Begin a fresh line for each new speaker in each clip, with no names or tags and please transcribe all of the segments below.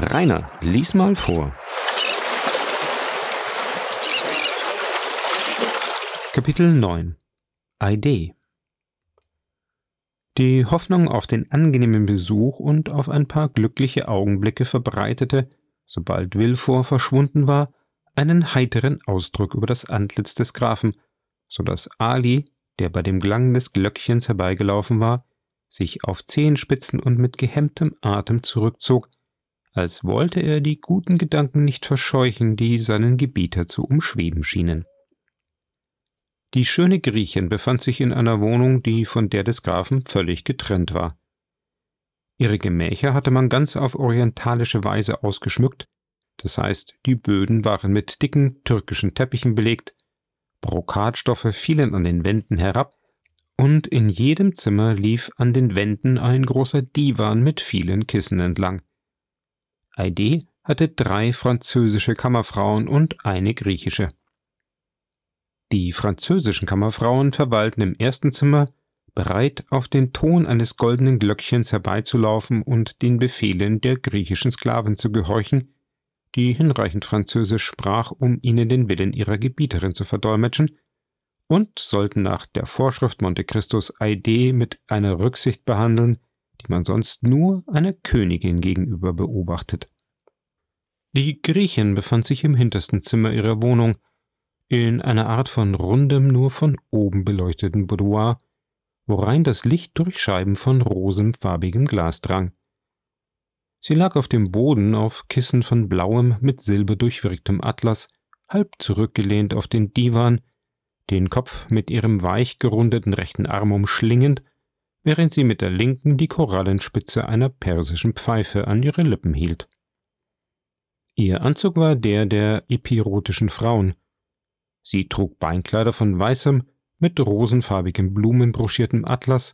Rainer, lies mal vor. Kapitel 9 Idee Die Hoffnung auf den angenehmen Besuch und auf ein paar glückliche Augenblicke verbreitete, sobald Wilfor verschwunden war, einen heiteren Ausdruck über das Antlitz des Grafen, so dass Ali, der bei dem Klang des Glöckchens herbeigelaufen war, sich auf Zehenspitzen und mit gehemmtem Atem zurückzog, als wollte er die guten Gedanken nicht verscheuchen, die seinen Gebieter zu umschweben schienen. Die schöne Griechin befand sich in einer Wohnung, die von der des Grafen völlig getrennt war. Ihre Gemächer hatte man ganz auf orientalische Weise ausgeschmückt, das heißt, die Böden waren mit dicken türkischen Teppichen belegt, Brokatstoffe fielen an den Wänden herab, und in jedem Zimmer lief an den Wänden ein großer Divan mit vielen Kissen entlang. Aide hatte drei französische Kammerfrauen und eine griechische. Die französischen Kammerfrauen verweilten im ersten Zimmer, bereit, auf den Ton eines goldenen Glöckchens herbeizulaufen und den Befehlen der griechischen Sklaven zu gehorchen, die hinreichend Französisch sprach, um ihnen den Willen ihrer Gebieterin zu verdolmetschen, und sollten nach der Vorschrift Monte Cristos Aide mit einer Rücksicht behandeln, die man sonst nur einer Königin gegenüber beobachtet. Die Griechin befand sich im hintersten Zimmer ihrer Wohnung, in einer Art von rundem, nur von oben beleuchteten Boudoir, worein das Licht durch Scheiben von rosenfarbigem Glas drang. Sie lag auf dem Boden auf Kissen von blauem, mit Silber durchwirktem Atlas, halb zurückgelehnt auf den Divan, den Kopf mit ihrem weich gerundeten rechten Arm umschlingend, während sie mit der linken die Korallenspitze einer persischen Pfeife an ihre Lippen hielt. Ihr Anzug war der der epirotischen Frauen, Sie trug Beinkleider von weißem, mit rosenfarbigem blumenbroschiertem Atlas,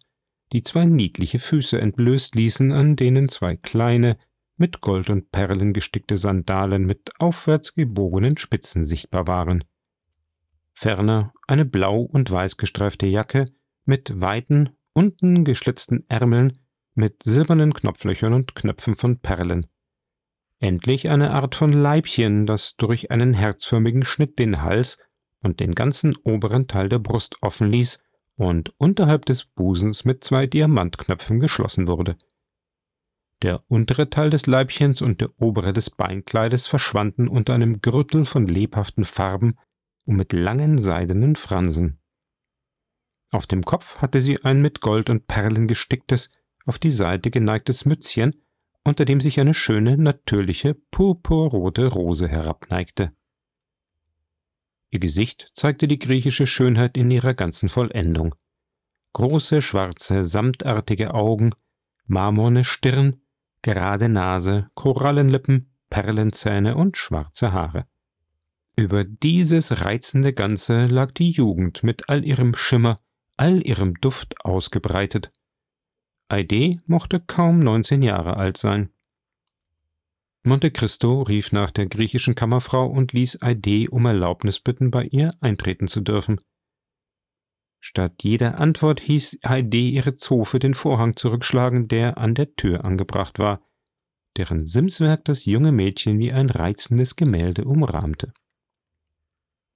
die zwei niedliche Füße entblößt ließen, an denen zwei kleine, mit Gold und Perlen gestickte Sandalen mit aufwärts gebogenen Spitzen sichtbar waren. Ferner eine blau und weiß gestreifte Jacke mit weiten, unten geschlitzten Ärmeln mit silbernen Knopflöchern und Knöpfen von Perlen. Endlich eine Art von Leibchen, das durch einen herzförmigen Schnitt den Hals und den ganzen oberen Teil der Brust offen ließ und unterhalb des Busens mit zwei Diamantknöpfen geschlossen wurde. Der untere Teil des Leibchens und der obere des Beinkleides verschwanden unter einem Gürtel von lebhaften Farben und mit langen seidenen Fransen. Auf dem Kopf hatte sie ein mit Gold und Perlen gesticktes, auf die Seite geneigtes Mützchen, unter dem sich eine schöne, natürliche, purpurrote Rose herabneigte. Ihr Gesicht zeigte die griechische Schönheit in ihrer ganzen Vollendung. Große, schwarze, samtartige Augen, marmorne Stirn, gerade Nase, Korallenlippen, Perlenzähne und schwarze Haare. Über dieses reizende Ganze lag die Jugend mit all ihrem Schimmer, all ihrem Duft ausgebreitet. Aide mochte kaum neunzehn Jahre alt sein. Monte Cristo rief nach der griechischen Kammerfrau und ließ Aide um Erlaubnis bitten, bei ihr eintreten zu dürfen. Statt jeder Antwort hieß Aide ihre Zofe den Vorhang zurückschlagen, der an der Tür angebracht war, deren Simswerk das junge Mädchen wie ein reizendes Gemälde umrahmte.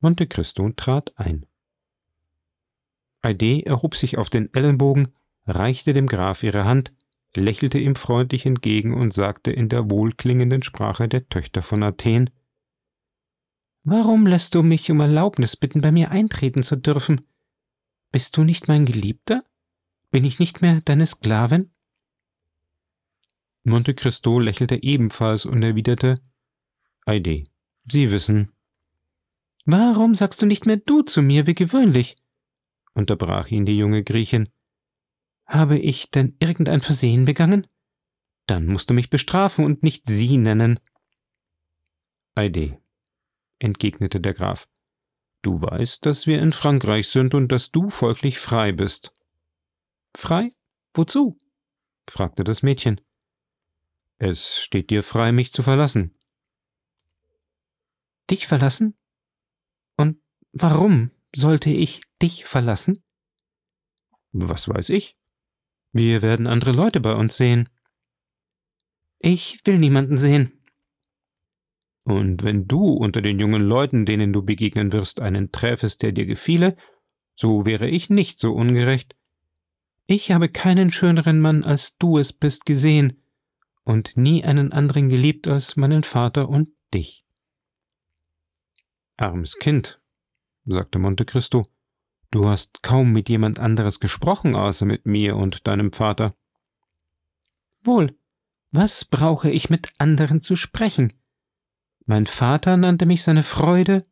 Monte Cristo trat ein. Aide erhob sich auf den Ellenbogen, reichte dem Graf ihre Hand, lächelte ihm freundlich entgegen und sagte in der wohlklingenden Sprache der Töchter von Athen Warum lässt du mich um Erlaubnis bitten, bei mir eintreten zu dürfen? Bist du nicht mein Geliebter? Bin ich nicht mehr deine Sklavin? Monte Cristo lächelte ebenfalls und erwiderte Eide, Sie wissen. Warum sagst du nicht mehr du zu mir wie gewöhnlich? Unterbrach ihn die junge Griechin. Habe ich denn irgendein Versehen begangen? Dann musst du mich bestrafen und nicht sie nennen. Eide, entgegnete der Graf, du weißt, dass wir in Frankreich sind und dass du folglich frei bist. Frei? Wozu? fragte das Mädchen. Es steht dir frei, mich zu verlassen. Dich verlassen? Und warum sollte ich dich verlassen? Was weiß ich? Wir werden andere Leute bei uns sehen. Ich will niemanden sehen, Und wenn du unter den jungen Leuten, denen du begegnen wirst, einen träfest, der dir gefiele, so wäre ich nicht so ungerecht. Ich habe keinen schöneren Mann, als du es bist, gesehen, und nie einen anderen geliebt als meinen Vater und dich. Armes Kind, sagte Monte Cristo, du hast kaum mit jemand anderes gesprochen, außer mit mir und deinem Vater. Wohl, was brauche ich mit anderen zu sprechen? Mein Vater nannte mich seine Freude,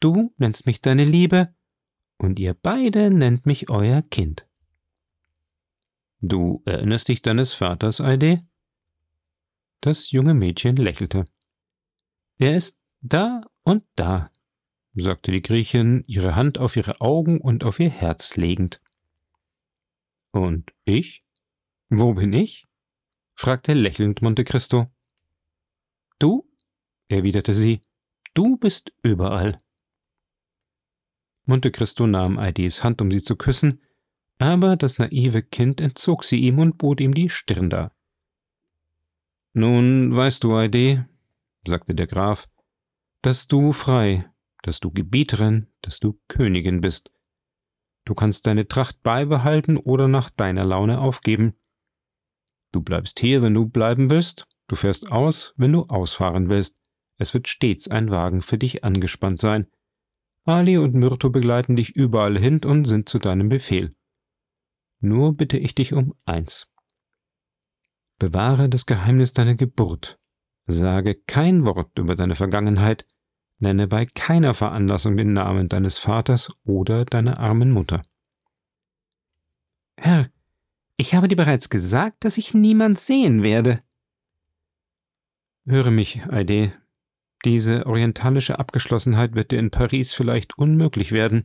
du nennst mich deine Liebe, und ihr beide nennt mich euer Kind. Du erinnerst dich deines Vaters, Eide? Das junge Mädchen lächelte. Er ist da und da, sagte die Griechin, ihre Hand auf ihre Augen und auf ihr Herz legend. Und ich? Wo bin ich? fragte lächelnd Monte Cristo. Du? erwiderte sie, du bist überall. Monte Cristo nahm Aides Hand, um sie zu küssen, aber das naive Kind entzog sie ihm und bot ihm die Stirn dar. Nun weißt du, Aide, sagte der Graf, dass du frei, dass du Gebieterin, dass du Königin bist. Du kannst deine Tracht beibehalten oder nach deiner Laune aufgeben. Du bleibst hier, wenn du bleiben willst, du fährst aus, wenn du ausfahren willst. Es wird stets ein Wagen für dich angespannt sein. Ali und Myrto begleiten dich überall hin und sind zu deinem Befehl. Nur bitte ich dich um eins. Bewahre das Geheimnis deiner Geburt. Sage kein Wort über deine Vergangenheit. Nenne bei keiner Veranlassung den Namen deines Vaters oder deiner armen Mutter. Herr, ich habe dir bereits gesagt, dass ich niemand sehen werde. Höre mich, Aide, diese orientalische Abgeschlossenheit wird dir in Paris vielleicht unmöglich werden.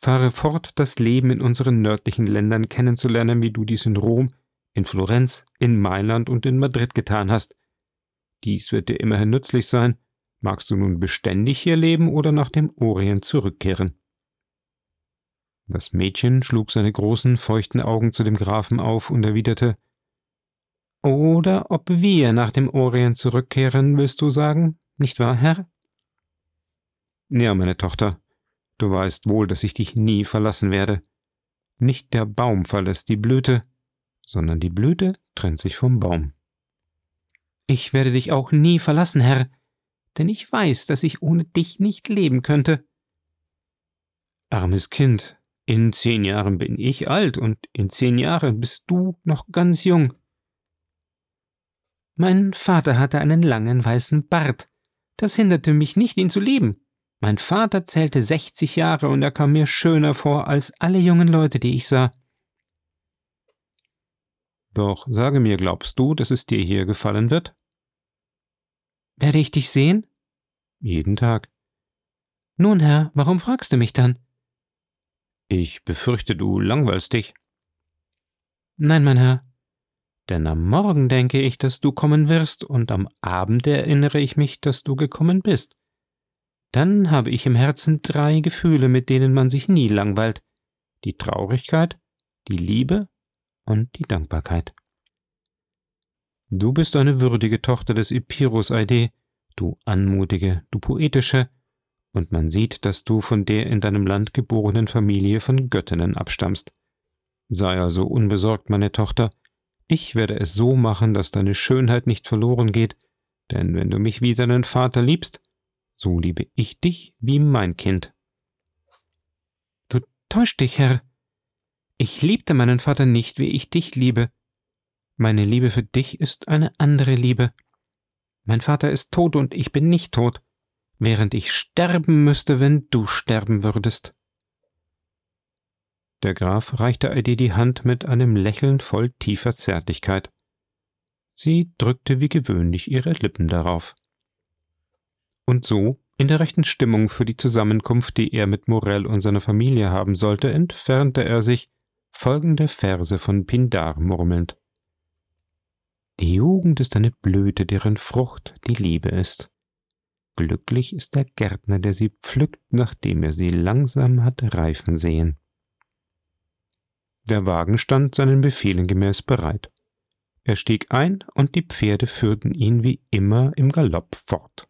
Fahre fort, das Leben in unseren nördlichen Ländern kennenzulernen, wie du dies in Rom, in Florenz, in Mailand und in Madrid getan hast. Dies wird dir immerhin nützlich sein. Magst du nun beständig hier leben oder nach dem Orient zurückkehren? Das Mädchen schlug seine großen, feuchten Augen zu dem Grafen auf und erwiderte oder ob wir nach dem Orient zurückkehren, willst du sagen, nicht wahr, Herr? Ja, meine Tochter, du weißt wohl, dass ich dich nie verlassen werde. Nicht der Baum verlässt die Blüte, sondern die Blüte trennt sich vom Baum. Ich werde dich auch nie verlassen, Herr, denn ich weiß, dass ich ohne dich nicht leben könnte. Armes Kind, in zehn Jahren bin ich alt und in zehn Jahren bist du noch ganz jung. Mein Vater hatte einen langen weißen Bart. Das hinderte mich nicht, ihn zu lieben. Mein Vater zählte sechzig Jahre und er kam mir schöner vor als alle jungen Leute, die ich sah. Doch sage mir, glaubst du, dass es dir hier gefallen wird? Werde ich dich sehen? Jeden Tag. Nun, Herr, warum fragst du mich dann? Ich befürchte, du langweilst dich. Nein, mein Herr, denn am Morgen denke ich, dass du kommen wirst, und am Abend erinnere ich mich, dass du gekommen bist. Dann habe ich im Herzen drei Gefühle, mit denen man sich nie langweilt die Traurigkeit, die Liebe und die Dankbarkeit. Du bist eine würdige Tochter des Epirus Aide, du anmutige, du poetische, und man sieht, dass du von der in deinem Land geborenen Familie von Göttinnen abstammst. Sei also unbesorgt, meine Tochter, ich werde es so machen, dass deine Schönheit nicht verloren geht, denn wenn du mich wie deinen Vater liebst, so liebe ich dich wie mein Kind. Du täuscht dich, Herr. Ich liebte meinen Vater nicht, wie ich dich liebe. Meine Liebe für dich ist eine andere Liebe. Mein Vater ist tot und ich bin nicht tot, während ich sterben müsste, wenn du sterben würdest. Der Graf reichte Eide die Hand mit einem Lächeln voll tiefer Zärtlichkeit. Sie drückte wie gewöhnlich ihre Lippen darauf. Und so, in der rechten Stimmung für die Zusammenkunft, die er mit Morell und seiner Familie haben sollte, entfernte er sich, folgende Verse von Pindar murmelnd. Die Jugend ist eine Blüte, deren Frucht die Liebe ist. Glücklich ist der Gärtner, der sie pflückt, nachdem er sie langsam hat reifen sehen. Der Wagen stand seinen Befehlen gemäß bereit. Er stieg ein, und die Pferde führten ihn wie immer im Galopp fort.